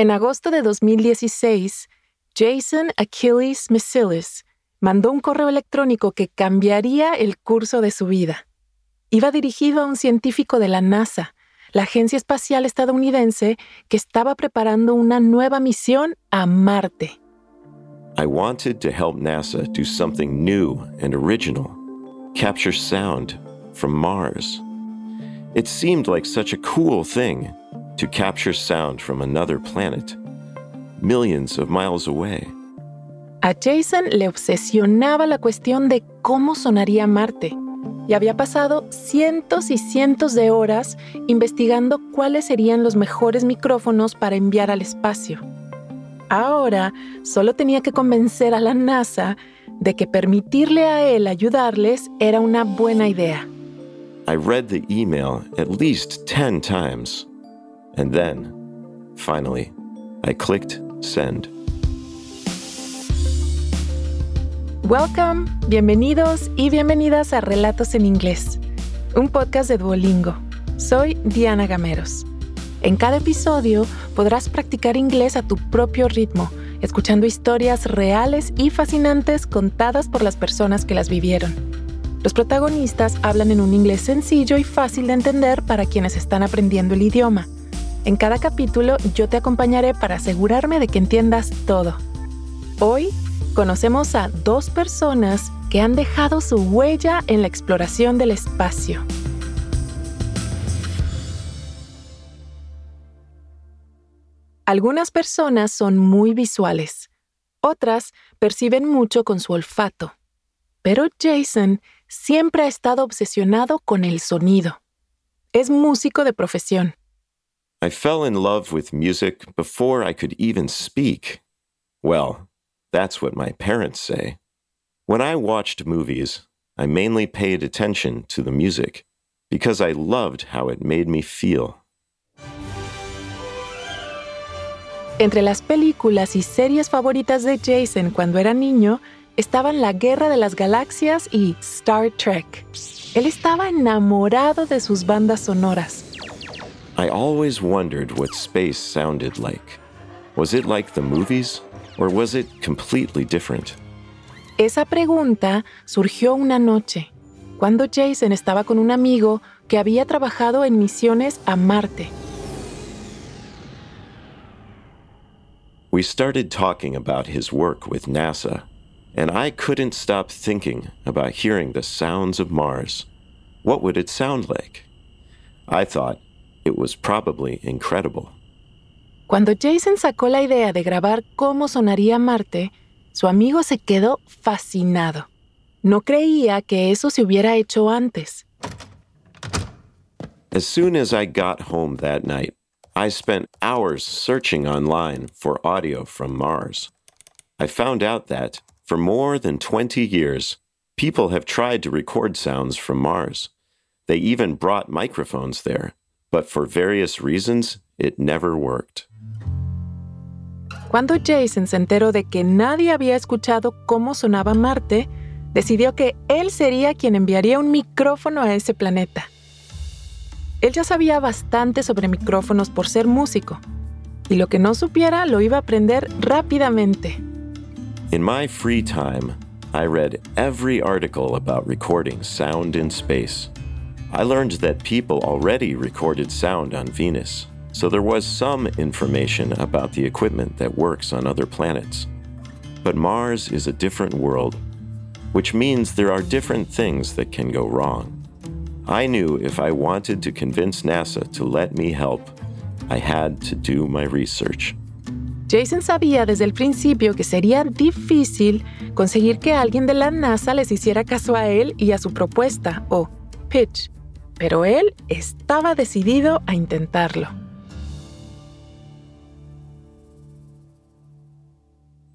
En agosto de 2016, Jason Achilles Mesilis mandó un correo electrónico que cambiaría el curso de su vida. Iba dirigido a un científico de la NASA, la agencia espacial estadounidense, que estaba preparando una nueva misión a Marte. I wanted to help NASA do something new and original, capture sound from Mars. It seemed like such a cool thing to capture sound from another planet, millions of miles away. A Jason le obsesionaba la cuestión de cómo sonaría Marte y había pasado cientos y cientos de horas investigando cuáles serían los mejores micrófonos para enviar al espacio. Ahora solo tenía que convencer a la NASA de que permitirle a él ayudarles era una buena idea. I read the email at least 10 times. And then, finally, I clicked send. Welcome, bienvenidos y bienvenidas a Relatos en Inglés, un podcast de Duolingo. Soy Diana Gameros. En cada episodio podrás practicar inglés a tu propio ritmo, escuchando historias reales y fascinantes contadas por las personas que las vivieron. Los protagonistas hablan en un inglés sencillo y fácil de entender para quienes están aprendiendo el idioma. En cada capítulo yo te acompañaré para asegurarme de que entiendas todo. Hoy conocemos a dos personas que han dejado su huella en la exploración del espacio. Algunas personas son muy visuales, otras perciben mucho con su olfato, pero Jason siempre ha estado obsesionado con el sonido. Es músico de profesión. I fell in love with music before I could even speak. Well, that's what my parents say. When I watched movies, I mainly paid attention to the music because I loved how it made me feel. Entre las películas y series favoritas de Jason cuando era niño estaban La Guerra de las Galaxias y Star Trek. Él estaba enamorado de sus bandas sonoras. I always wondered what space sounded like. Was it like the movies, or was it completely different? Esa pregunta surgió una noche, cuando Jason estaba con un amigo que había trabajado en misiones a Marte. We started talking about his work with NASA and I couldn't stop thinking about hearing the sounds of Mars. What would it sound like? I thought it was probably incredible. Cuando Jason sacó la idea de grabar cómo sonaría Marte, su amigo se quedó fascinado. No creía que eso se hubiera hecho antes. As soon as I got home that night, I spent hours searching online for audio from Mars. I found out that For more than 20 years, people have tried to record sounds from Mars. They even brought microphones there, but for various reasons, it never worked. Cuando Jason se enteró de que nadie había escuchado cómo sonaba Marte, decidió que él sería quien enviaría un micrófono a ese planeta. Él ya sabía bastante sobre micrófonos por ser músico, y lo que no supiera lo iba a aprender rápidamente. In my free time, I read every article about recording sound in space. I learned that people already recorded sound on Venus, so there was some information about the equipment that works on other planets. But Mars is a different world, which means there are different things that can go wrong. I knew if I wanted to convince NASA to let me help, I had to do my research. Jason sabía desde el principio que sería difícil conseguir que alguien de la NASA les hiciera caso a él y a su propuesta, o pitch, pero él estaba decidido a intentarlo.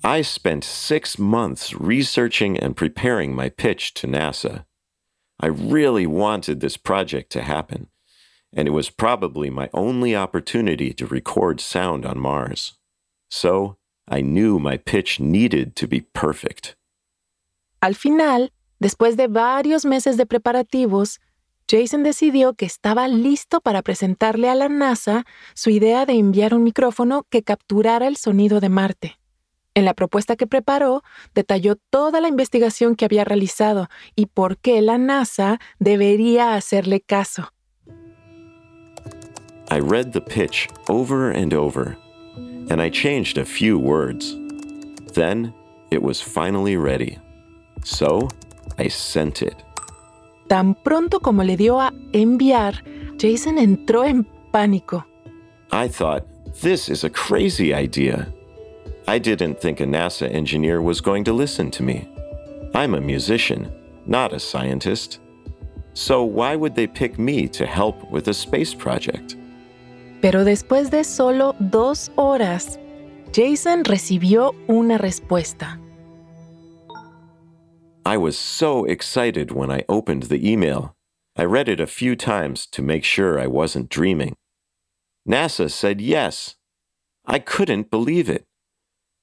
I spent six months researching and preparing my pitch to NASA. I really wanted this project to happen, and it was probably my only opportunity to record sound on Mars. So I knew my pitch needed to be perfect. Al final, después de varios meses de preparativos, Jason decidió que estaba listo para presentarle a la NASA su idea de enviar un micrófono que capturara el sonido de Marte. En la propuesta que preparó, detalló toda la investigación que había realizado y por qué la NASA debería hacerle caso. I read the pitch over and over, and I changed a few words. Then it was finally ready. So I sent it. Tan pronto como le dio a enviar, Jason entró en pánico. I thought, this is a crazy idea. I didn't think a NASA engineer was going to listen to me. I'm a musician, not a scientist. So why would they pick me to help with a space project? Pero después de solo dos horas, Jason recibió una respuesta. I was so excited when I opened the email. I read it a few times to make sure I wasn't dreaming. NASA said yes. I couldn't believe it.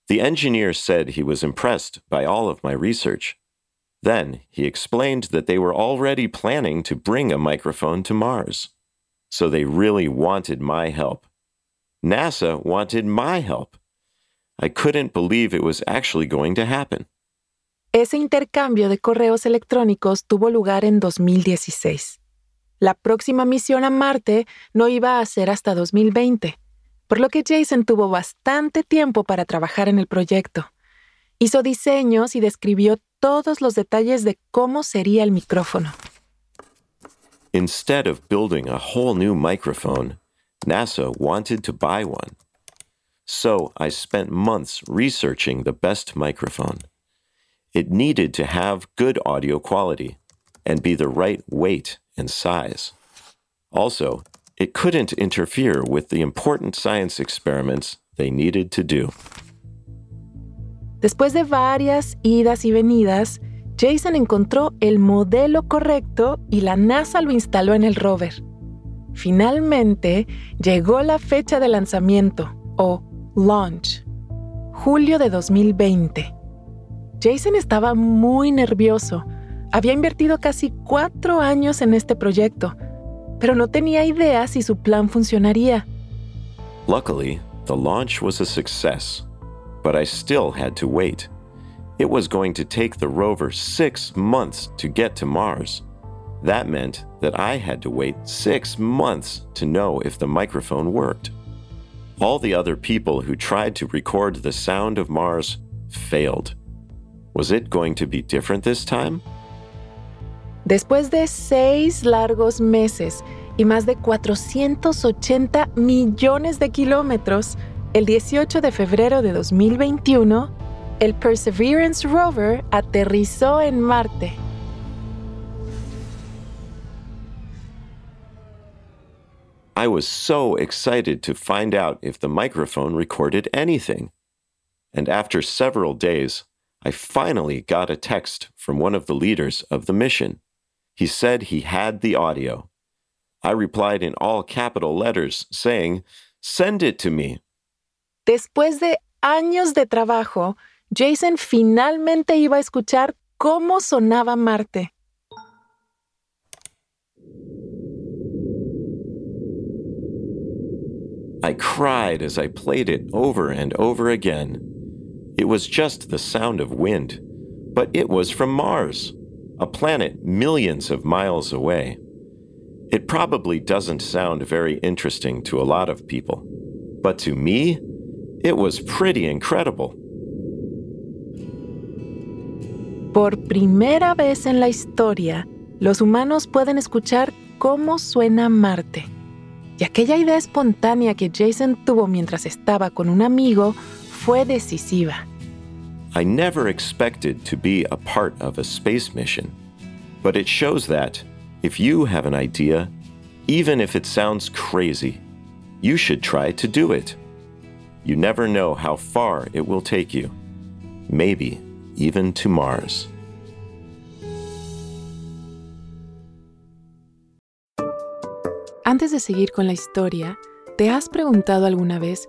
The engineer said he was impressed by all of my research. Then he explained that they were already planning to bring a microphone to Mars. So they really wanted my help. NASA wanted my help. I couldn't believe it was actually going to happen. Ese intercambio de correos electrónicos tuvo lugar en 2016. La próxima misión a Marte no iba a ser hasta 2020. por lo que Jason tuvo bastante tiempo para trabajar en el proyecto. Hizo diseños y describió todos los detalles de cómo sería el micrófono. Instead of building a whole new microphone, NASA wanted to buy one. So I spent months researching the best microphone. It needed to have good audio quality and be the right weight and size. Also, it couldn't interfere with the important science experiments they needed to do. Después de varias idas y venidas, Jason encontró el modelo correcto y la NASA lo instaló en el rover. Finalmente, llegó la fecha de lanzamiento, o launch, julio de 2020. Jason estaba muy nervioso. Había invertido casi cuatro años en este proyecto pero no tenía idea si su plan funcionaría. Luckily, the launch was a success, but I still had to wait. It was going to take the rover six months to get to Mars. That meant that I had to wait six months to know if the microphone worked. All the other people who tried to record the sound of Mars failed. Was it going to be different this time? Después de seis largos meses y más de 480 millones de kilómetros, el 18 de febrero de 2021, el Perseverance Rover aterrizó en Marte. I was so excited to find out if the microphone recorded anything. And after several days, I finally got a text from one of the leaders of the mission. He said he had the audio. I replied in all capital letters, saying, Send it to me. Después de años de trabajo, Jason finalmente iba a escuchar cómo sonaba Marte. I cried as I played it over and over again. It was just the sound of wind, but it was from Mars a planet millions of miles away. It probably doesn't sound very interesting to a lot of people, but to me, it was pretty incredible. Por primera vez en la historia, los humanos pueden escuchar cómo suena Marte. Y aquella idea espontánea que Jason tuvo mientras estaba con un amigo fue decisiva. I never expected to be a part of a space mission, but it shows that if you have an idea, even if it sounds crazy, you should try to do it. You never know how far it will take you, maybe even to Mars. Antes de seguir con la historia, ¿te has preguntado alguna vez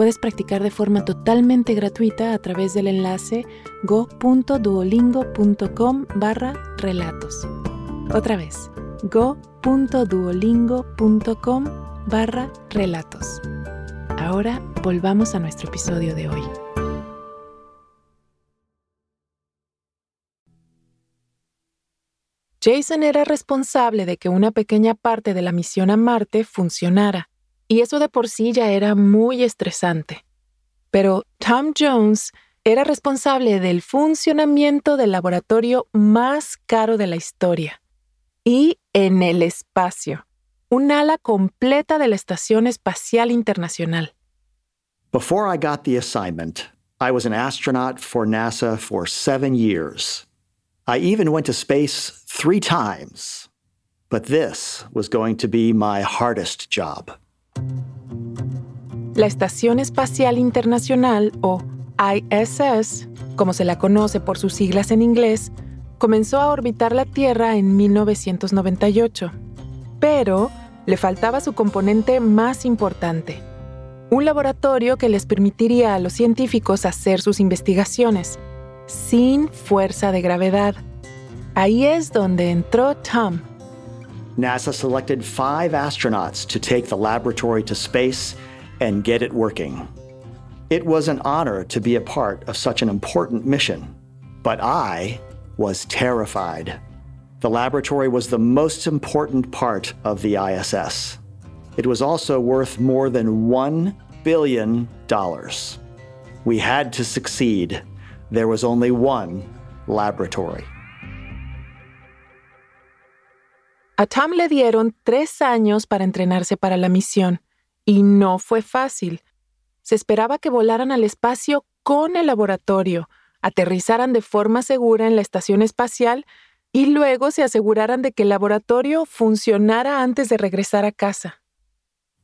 puedes practicar de forma totalmente gratuita a través del enlace go.duolingo.com barra relatos. Otra vez, go.duolingo.com barra relatos. Ahora volvamos a nuestro episodio de hoy. Jason era responsable de que una pequeña parte de la misión a Marte funcionara, y eso de por sí ya era muy estresante. Pero Tom Jones era responsable del funcionamiento del laboratorio más caro de la historia, y en el espacio, un ala completa de la Estación Espacial Internacional. Before I got the assignment, I was an astronaut for NASA for seven years. I even went to space three times. But this was going to be my hardest job. La Estación Espacial Internacional, o ISS, como se la conoce por sus siglas en inglés, comenzó a orbitar la Tierra en 1998. Pero le faltaba su componente más importante, un laboratorio que les permitiría a los científicos hacer sus investigaciones sin fuerza de gravedad. Ahí es donde entró Tom. NASA selected five astronauts to take the laboratory to space and get it working. It was an honor to be a part of such an important mission, but I was terrified. The laboratory was the most important part of the ISS. It was also worth more than $1 billion. We had to succeed there was only one laboratory. A Tom le dieron tres años para entrenarse para la misión, y no fue fácil. Se esperaba que volaran al espacio con el laboratorio, aterrizaran de forma segura en la estación espacial y luego se aseguraran de que el laboratorio funcionara antes de regresar a casa.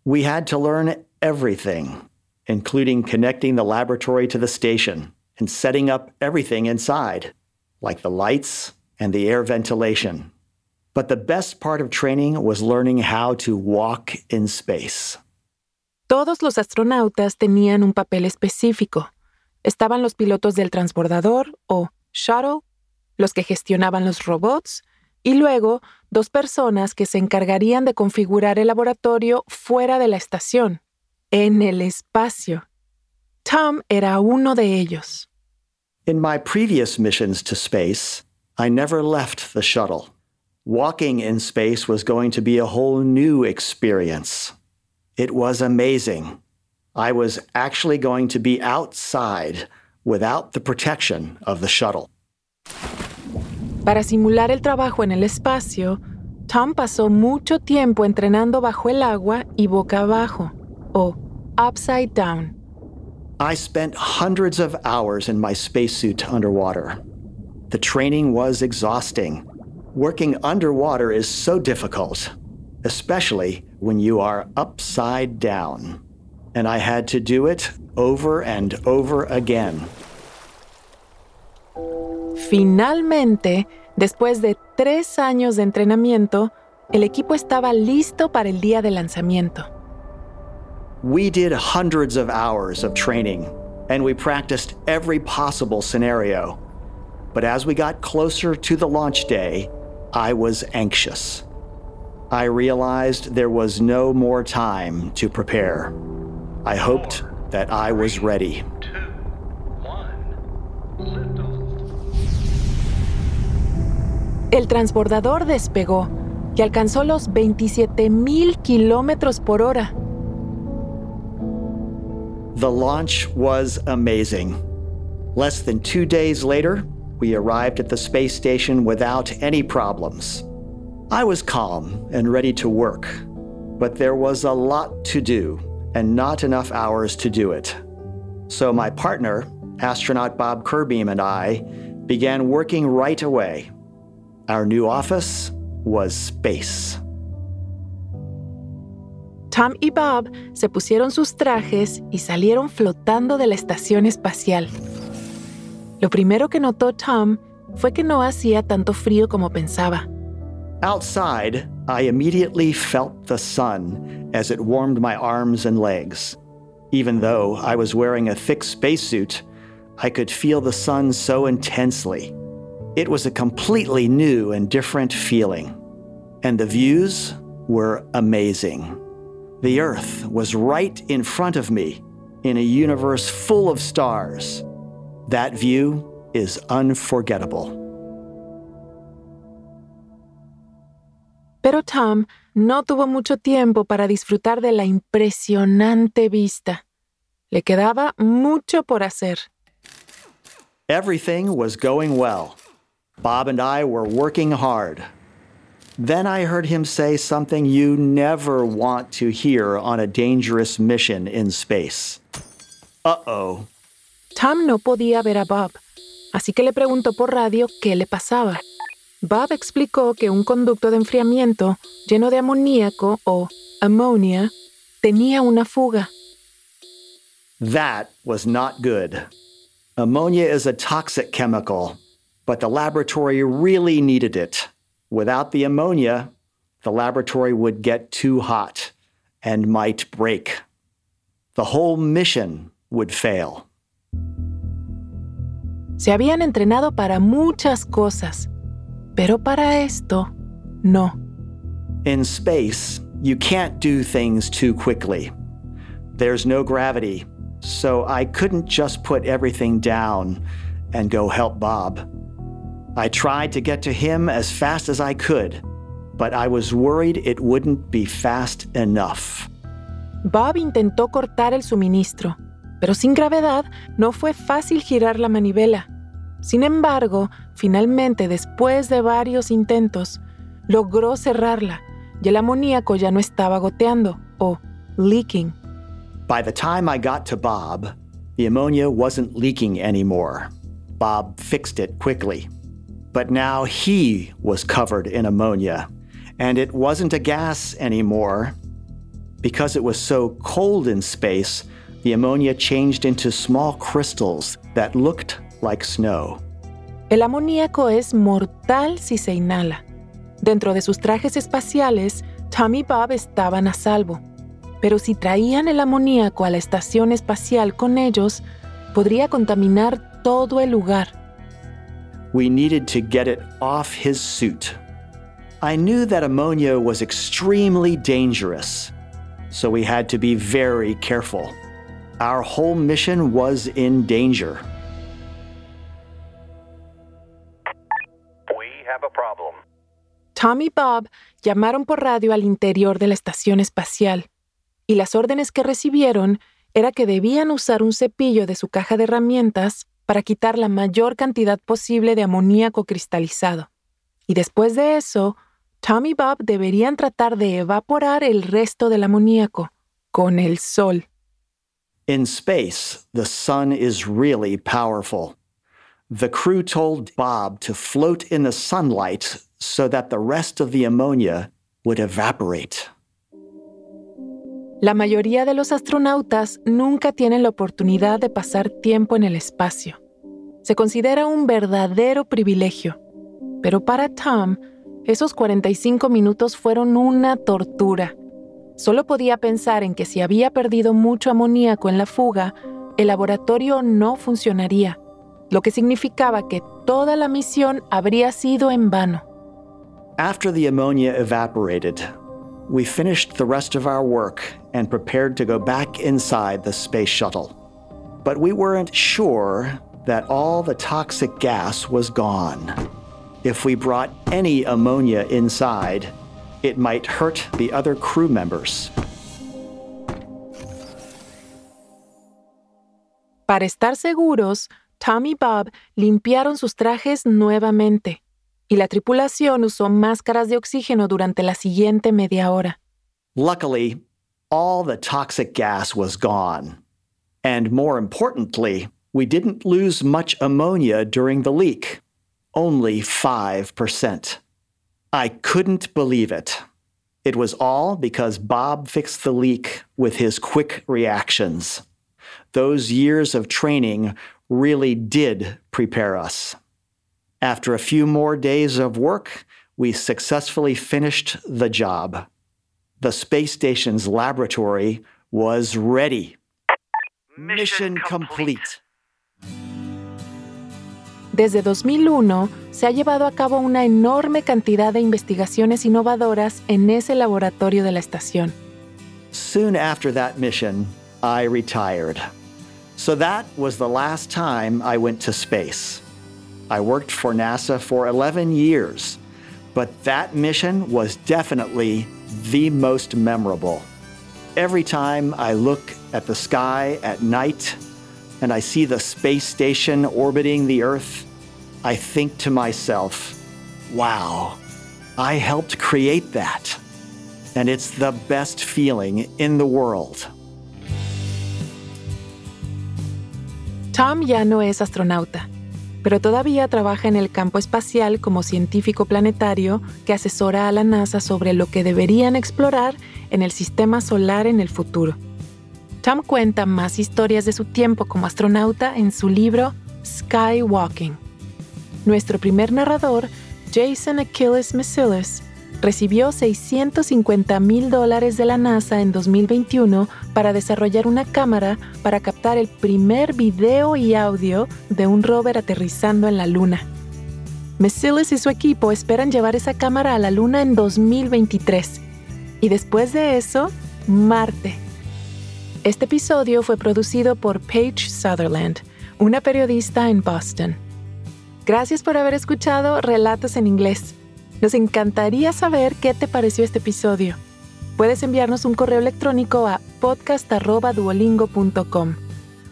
We had to learn everything, including connecting the laboratory to the station. and setting up everything inside, like the lights and the air ventilation. But the best part of training was learning how to walk in space. Todos los astronautas tenían un papel específico. Estaban los pilotos del transbordador o shuttle, los que gestionaban los robots, y luego dos personas que se encargarían de configurar el laboratorio fuera de la estación, en el espacio. Tom era uno de ellos. In my previous missions to space, I never left the shuttle. Walking in space was going to be a whole new experience. It was amazing. I was actually going to be outside without the protection of the shuttle. Para simular el trabajo en el espacio, Tom pasó mucho tiempo entrenando bajo el agua y boca abajo, o upside down. I spent hundreds of hours in my spacesuit underwater. The training was exhausting. Working underwater is so difficult, especially when you are upside down. And I had to do it over and over again. Finalmente, después de tres años de entrenamiento, el equipo estaba listo para el día de lanzamiento. We did hundreds of hours of training, and we practiced every possible scenario. But as we got closer to the launch day, I was anxious. I realized there was no more time to prepare. I hoped that I was ready. El transbordador despegó y alcanzó los 27,000 kilómetros por hora. The launch was amazing. Less than two days later, we arrived at the space station without any problems. I was calm and ready to work, but there was a lot to do and not enough hours to do it. So my partner, astronaut Bob Kerbeam, and I began working right away. Our new office was space. Tom y Bob se pusieron sus trajes y salieron flotando de la estación espacial. Lo primero que notó Tom fue que no hacía tanto frío como pensaba. Outside, I immediately felt the sun as it warmed my arms and legs. Even though I was wearing a thick spacesuit, I could feel the sun so intensely. It was a completely new and different feeling. And the views were amazing. The Earth was right in front of me in a universe full of stars. That view is unforgettable. Pero Tom no tuvo mucho tiempo para disfrutar de la impresionante vista. Le quedaba mucho por hacer. Everything was going well. Bob and I were working hard. Then I heard him say something you never want to hear on a dangerous mission in space. Uh oh. Tom no podía ver a Bob, así que le preguntó por radio qué le pasaba. Bob explicó que un conducto de enfriamiento lleno de amoníaco o ammonia tenía una fuga. That was not good. Ammonia is a toxic chemical, but the laboratory really needed it. Without the ammonia, the laboratory would get too hot and might break. The whole mission would fail. Se habían entrenado para muchas cosas, pero para esto, no. In space, you can't do things too quickly. There's no gravity, so I couldn't just put everything down and go help Bob. I tried to get to him as fast as I could, but I was worried it wouldn't be fast enough. Bob intentó cortar el suministro, pero sin gravedad no fue fácil girar la manivela. Sin embargo, finalmente, después de varios intentos, logró cerrarla y el amoníaco ya no estaba goteando o leaking. By the time I got to Bob, the ammonia wasn't leaking anymore. Bob fixed it quickly. But now he was covered in ammonia, and it wasn't a gas anymore. Because it was so cold in space, the ammonia changed into small crystals that looked like snow. El amoníaco es mortal si se inhala. Dentro de sus trajes espaciales, Tom y Bob estaban a salvo. Pero si traían el amoníaco a la estación espacial con ellos, podría contaminar todo el lugar. We needed to get it off his suit. I knew that ammonia was extremely dangerous, so we had to be very careful. Our whole mission was in danger. Tom y Bob llamaron por radio al interior de la estación espacial, y las órdenes que recibieron era que debían usar un cepillo de su caja de herramientas para quitar la mayor cantidad posible de amoníaco cristalizado. Y después de eso, Tom y Bob deberían tratar de evaporar el resto del amoníaco con el sol. In space, the sun is really powerful. The crew told Bob to float in the sunlight so that the rest of the ammonia would evaporate. La mayoría de los astronautas nunca tienen la oportunidad de pasar tiempo en el espacio. Se considera un verdadero privilegio. Pero para Tom, esos 45 minutos fueron una tortura. Solo podía pensar en que si había perdido mucho amoníaco en la fuga, el laboratorio no funcionaría, lo que significaba que toda la misión habría sido en vano. After the ammonia evaporated, we finished the rest of our work and prepared to go back inside the space shuttle. But we weren't sure that all the toxic gas was gone. If we brought any ammonia inside, it might hurt the other crew members. Para estar seguros, Tom y Bob limpiaron sus trajes nuevamente y la tripulación usó máscaras de oxígeno durante la siguiente media hora. Luckily, all the toxic gas was gone. And more importantly, we didn't lose much ammonia during the leak, only 5%. I couldn't believe it. It was all because Bob fixed the leak with his quick reactions. Those years of training really did prepare us. After a few more days of work, we successfully finished the job. The space station's laboratory was ready. Mission, complete. Desde 2001 se ha llevado a cabo una enorme cantidad de investigaciones innovadoras en ese laboratorio de la estación. Soon after that mission, I retired. So that was the last time I went to space. I worked for NASA for 11 years, but that mission was definitely the most memorable. Every time I look at the sky at night and I see the space station orbiting the Earth, I think to myself, wow, I helped create that. And it's the best feeling in the world. Tom ya no es astronauta, pero todavía trabaja en el campo espacial como científico planetario que asesora a la NASA sobre lo que deberían explorar en el sistema solar en el futuro. Tom cuenta más historias de su tiempo como astronauta en su libro Skywalking. Nuestro primer narrador, Jason Achilles Mesilis, recibió 650 mil dólares de la NASA en 2021 para desarrollar una cámara para captar el primer video y audio de un rover aterrizando en la Luna. Mesilis y su equipo esperan llevar esa cámara a la Luna en 2023. Y después de eso, Marte. Este episodio fue producido por Paige Sutherland, una periodista en Boston. Gracias por haber escuchado Relatos en Inglés. Nos encantaría saber qué te pareció este episodio. Puedes enviarnos un correo electrónico a podcast.duolingo.com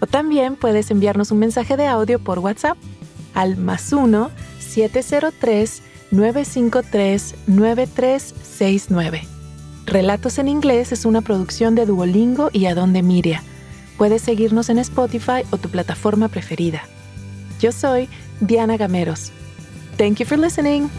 o también puedes enviarnos un mensaje de audio por WhatsApp al más 1 703 953 9369. Relatos en Inglés es una producción de Duolingo y Adonde Miria. Puedes seguirnos en Spotify o tu plataforma preferida. Yo soy Diana Gameros. Thank you for listening.